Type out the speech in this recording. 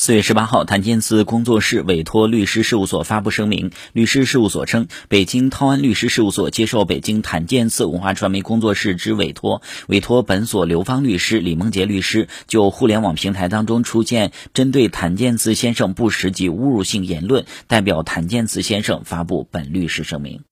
四月十八号，谭健次工作室委托律师事务所发布声明。律师事务所称，北京涛安律师事务所接受北京谭健次文化传媒工作室之委托，委托本所刘芳律师、李梦洁律师就互联网平台当中出现针对谭健次先生不实及侮辱性言论，代表谭健次先生发布本律师声明。